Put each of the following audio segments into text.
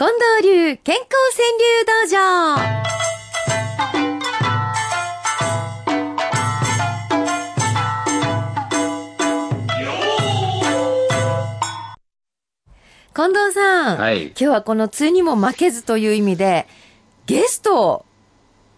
近藤流健康川柳道場。近藤さん、はい。今日はこの梅雨にも負けずという意味で、ゲストを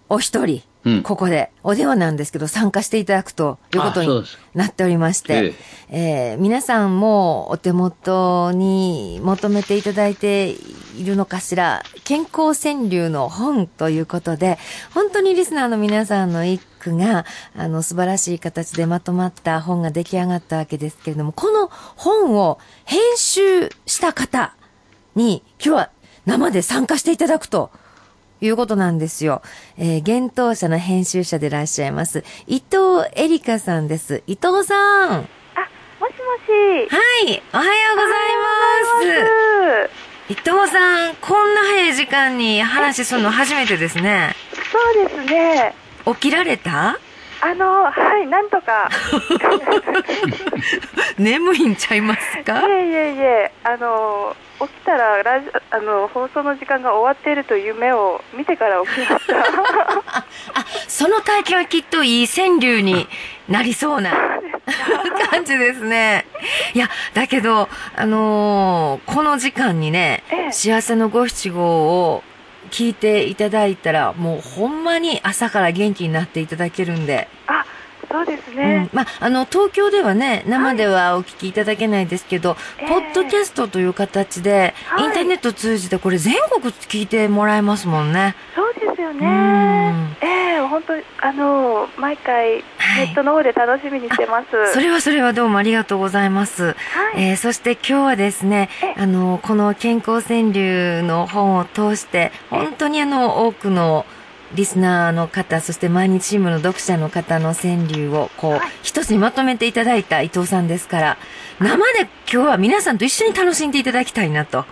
お一人、うんここでお電話なんですけど参加していただくということになっておりまして、えー皆さんもお手元に求めていただいているのかしら、健康川柳の本ということで、本当にリスナーの皆さんの一句が、あの、素晴らしい形でまとまった本が出来上がったわけですけれども、この本を編集した方に、今日は生で参加していただくと、いうことなんですよ。えー、幻冬舎の編集者でいらっしゃいます、伊藤エリカさんです。伊藤さん。あ、もしもし。はい、おはようございます。伊藤さん、こんな早い時間に話するの初めてですね。そうですね。起きられた？あの、はい、なんとか。眠いんちゃいますいかえいえいえ、あの、起きたらラジあの放送の時間が終わっているという夢を見てから起きました。あ、その体験はきっといい川柳になりそうな感じですね。いや、だけど、あのーこの時間にね、ええ幸せの五七五を聞いていただいたら、もうほんまに朝から元気になっていただけるんで、あ、そうですうんね。まあ、あの、東京ではね、生ではお聞きいただけないですけど、ええポッドキャストという形で、はいインターネット通じてこれ全国聞いてもらえますもんね。そうですようんね。ええ本当にあの毎回ネはいットの方で楽しみにしてます。それはそれはどうもありがとうございます。はい。えーそして今日はですねえ、あの、この健康川柳の本を通して、本当にあの、多くのリスナーの方、そして毎日新聞の読者の方の川柳を、こう、はい一つにまとめていただいた伊藤さんですから、生で今日は皆さんと一緒に楽しんでいただきたいなとはい。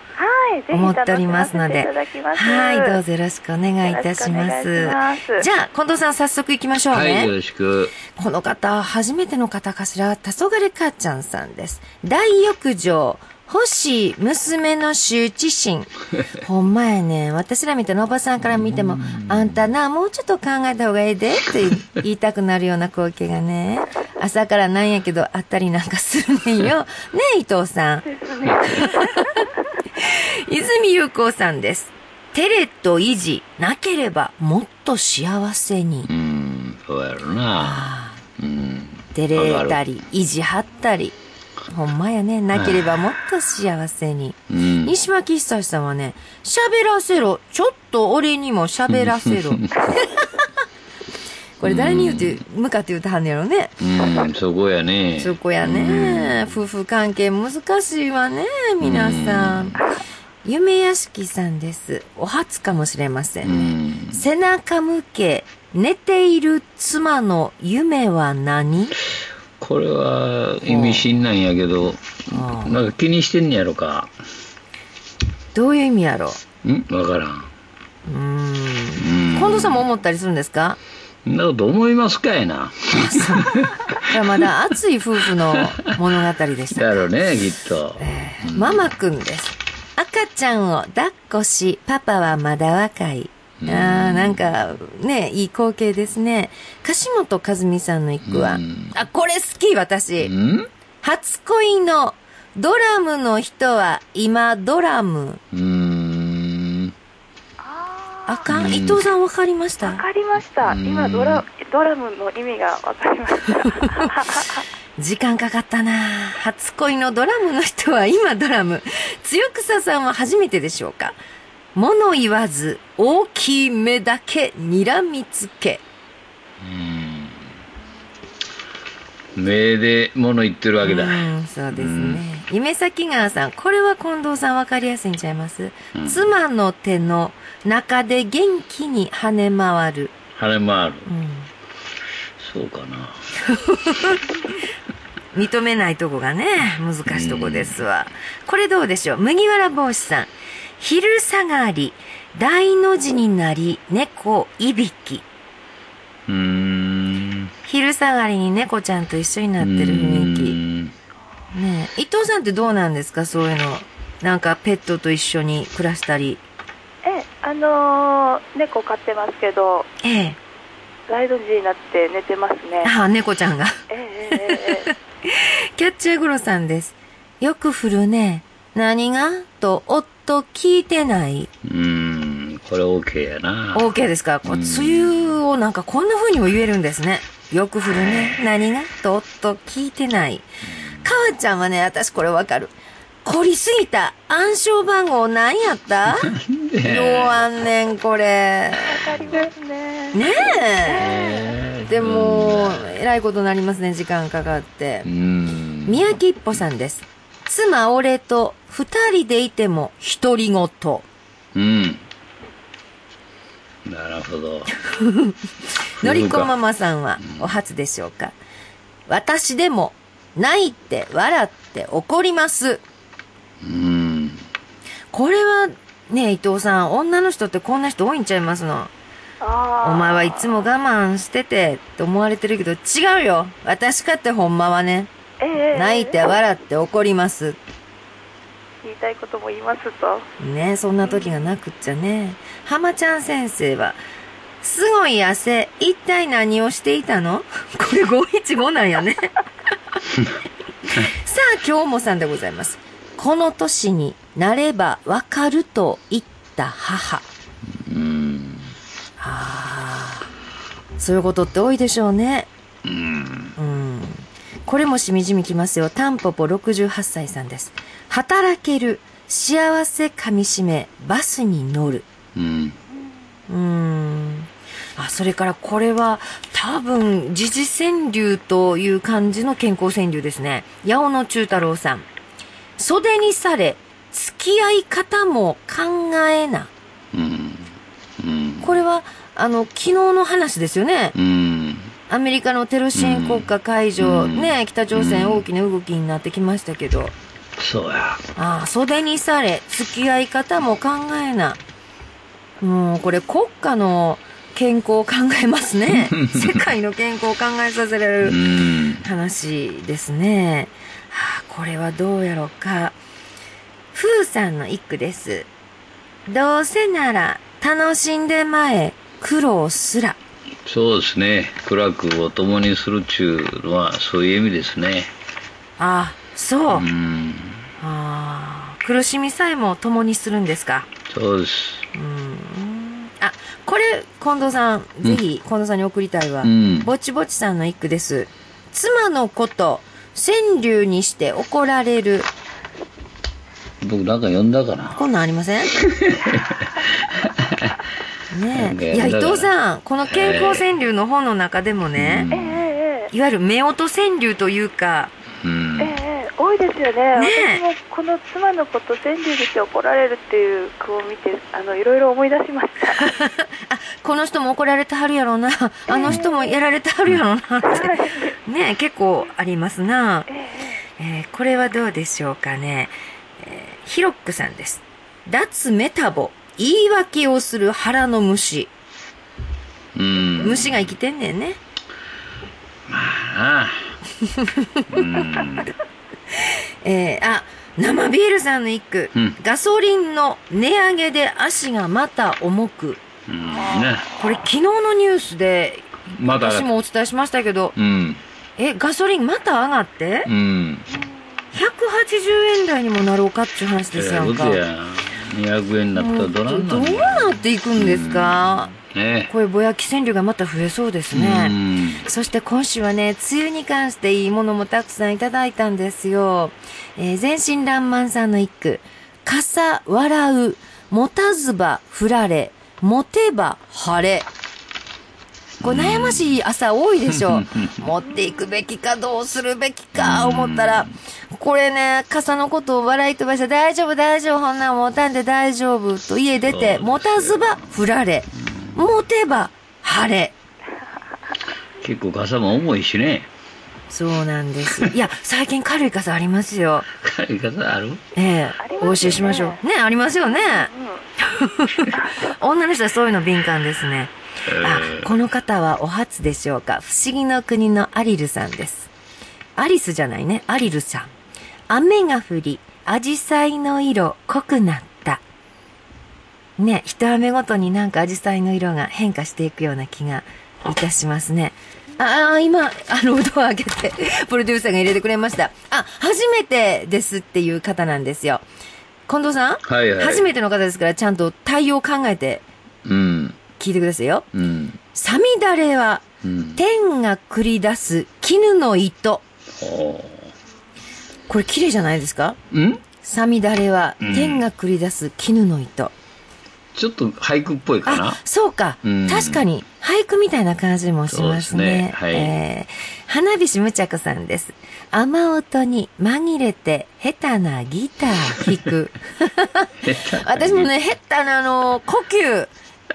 思っておりますので。はい、どうぞよろしくお願いいたします。ますじゃあ、近藤さん早速行きましょうね。はい、よろしく。この方、初めての方かしら、黄昏母ちゃんさんです。大浴場、欲しい娘の羞恥心。ほんまやね。私らみたいなおばさんから見ても、あんたな、もうちょっと考えた方がええで、って言いたくなるような光景がね、朝からなんやけど、あったりなんかするねんよ。ねえ、伊藤さん。泉優子さんです。テレと維持、なければもっと幸せにう。ん、そうやろな。うん。照れたり、維持張ったり。ほんまやね。なければもっと幸せに。うん。西巻久志さんはね、喋らせろ。ちょっと俺にも喋らせろ。これ誰に言うて、向かって言うてはんねやろね。うん、そこやね。そこやね。夫婦関係難しいわね、皆さん。夢屋敷さんです。お初かもしれませ。うんん。背中向け、寝ている妻の夢は何？これは意味深なんやけど、なんか気にしてんねやろか？どういう意味やろ？ん？わからん。うん。うん。近藤さんも思ったりするんですか？なこと思いますかいな。いやまだ熱い夫婦の物語でした。だろうね、きっと。えーママくんです。赤ちゃんを抱っこし、パパはまだ若い。あーなんか、ね、いい光景ですね。樫本和美さんの一句はうん、あ、これ好き、私。うん？初恋のドラムの人は今ドラム。うーん。あかん、うん伊藤さんわかりました？わかりました。うん今ドラドラムの意味がわかりました。時間かかったな初恋のドラムの人は今ドラム。強草さんは初めてでしょうか物言わず、大きい目だけ睨みつけ。うん目で物言ってるわけだ。うん、そうですね。夢咲川さん、これは近藤さんわかりやすいんちゃいます、うん妻の手の中で元気に跳ね回る。晴れ回る。うんそうかな。認めないとこがね、難しいとこですわ。これどうでしょう？麦わら帽子さん。昼下がり、大の字になり、猫いびき。うーん。昼下がりに猫ちゃんと一緒になってる雰囲気。ねえ伊藤さんってどうなんですか？そういうの。なんかペットと一緒に暮らしたり。え、あのー猫飼ってますけど、ええ。ライド時になって寝てますね。あ、猫ちゃんが。ええええええキャッチャーグロさんです。よく振るね。何が？と、夫聞いてない。うん、これ OK やな。OK ですか？こううん梅雨をなんかこんな風にも言えるんですね。よく振るね。何が？と、夫聞いてない。かわちゃんはね、私これわかる。凝りすぎた暗証番号何やった？どうあんねん、これ。わかりますね。ねえ。えーでも、えらいことになりますね、時間かかってう。ん。宮城一歩さんです。妻俺と二人でいても独り言。うん。なるほど。のりこママさんはお初でしょうか私でも泣いて笑って怒ります。うん。これはね、伊藤さん、女の人ってこんな人多いんちゃいますの？お前はいつも我慢しててって思われてるけど違うよ私かってほんまはね、え泣いて笑って怒ります。言いたいことも言いますと。ねそんな時がなくっちゃね。浜ちゃん先生は、すごい汗、一体何をしていたの？これ515なんやね。さあ、今日もさんでございます。この年になればわかると言った母。そういうことって多いでしょうね。うん。うん。これもしみじみきますよ。タンポポ68歳さんです。働ける、幸せかみしめ、バスに乗る。うん。うーん。あ、それからこれは多分、時事川柳という感じの健康川柳ですね。八尾の中太郎さん。袖にされ、付き合い方も考えな。うん。うん。これは、あの、昨日の話ですよね。うん。アメリカのテロ支援国家解除、うんね、北朝鮮大きな動きになってきましたけど。そうや。ああ、袖にされ、付き合い方も考えな。もう、これ国家の健康を考えますね。世界の健康を考えさせられうるん。話ですね。はあ、これはどうやろうか。ふうさんの一句です。どうせなら楽しんでまえ、苦労すら。そうですね。苦楽を共にするっちゅうのは、そういう意味ですね。ああ、そう。うん。ああ、苦しみさえも共にするんですか。そうです。うんあ、これ、近藤さん、ぜひ、近藤さんに送りたいわ。うんぼちぼちさんの一句です。妻のこと、川柳にして怒られる。僕なんか読んだかな。こんなんありません？ねえ。いや、伊藤さん、この健康川柳の本の中でもね、いわゆる夫婦川柳というか、多いですよね。ね私もこの妻のこと川柳にして怒られるっていう句を見て、あの、いろいろ思い出しました。あ、この人も怒られてはるやろうな、あの人もやられてはるやろうなって、ねえ結構ありますな。えええーこれはどうでしょうかね。えーヒロックさんです。脱メタボ。言い訳をする腹の虫。うん。虫が生きてんねんね。ああ。うん。えーあ、生ビールさんの一句。うんガソリンの値上げで足がまた重く。うん。ね。これ昨日のニュースで、まだ。私もお伝えしましたけど、うん。え、ガソリンまた上がって？う、ん。180円台にもなろうかっていう話ですやんか。そうや。200円になったらどないどうなんの？なっていくんですか、ねこういうぼやき川柳がまた増えそうですね。そして今週はね、梅雨に関していいものもたくさんいただいたんですよ。えー、全身爛漫さんの一句。傘笑う、持たずば振られ、持てば晴れ。これ悩ましい朝多いでしょ。持っていくべきかどうするべきか思ったら、これね、傘のことを笑い飛ばして大丈夫大丈夫、ほんなん持たんで大丈夫と家出て、持たずば振られ、持てば晴れ。結構傘も重いしね。そうなんです。いや、最近軽い傘ありますよ。軽い傘ある？ええねお教えしましょう。ね、ありますよね。女の人はそういうの敏感ですね。あ、この方はお初でしょうか？不思議の国のアリルさんです。アリスじゃないね、アリルさん。雨が降り、アジサイの色濃くなった。ね、一雨ごとになんかアジサイの色が変化していくような気がいたしますね。ああ、今、あの、うどんを開けて、プロデューサーが入れてくれました。あ、初めてですっていう方なんですよ。近藤さん？はいはい。初めての方ですから、ちゃんと対応を考えてうん。聞いてくださいよ。うん。サミダレは、うん。天が繰り出す絹の糸。ほこれ綺麗じゃないですか？う。ん？サミダレは、うん天が繰り出す絹の糸。ちょっと俳句っぽいかな？あ、そうか。うん確かに、俳句みたいな感じもしますね。すねはいえー花火師むちゃこさんです。雨音に紛れて、下手なギター弾く。私もね、下手なあの、呼吸、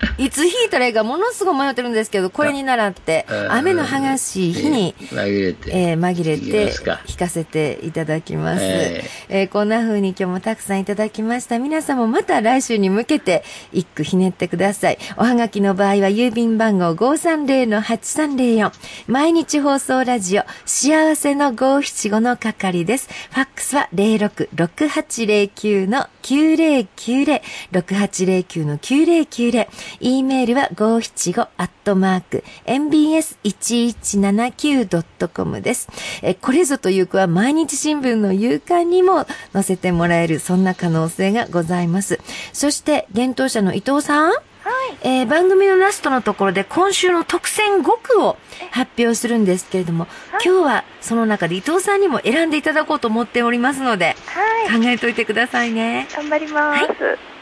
いつ弾いたらいいかものすごい迷ってるんですけど、これに習ってあ、雨の激しい日に、紛れて。えー紛れてますかせていただきます。ええーこんな風に今日もたくさんいただきました。皆さんもまた来週に向けて一句ひねってください。おはがきの場合は郵便番号530-8304毎日放送ラジオ幸せの575の係です。ファックスは066809の9090 6809の9090 e メールは575アットマーク mbs1179.com です。えこれぞという句は毎日新聞の夕刊にも載せてもらえる、そんな可能性がございます。そして、幻冬者の伊藤さん。えー番組のラストのところで今週の特選5句を発表するんですけれども、今日はその中で伊藤さんにも選んでいただこうと思っておりますので、はい。考えといてくださいね。頑張ります。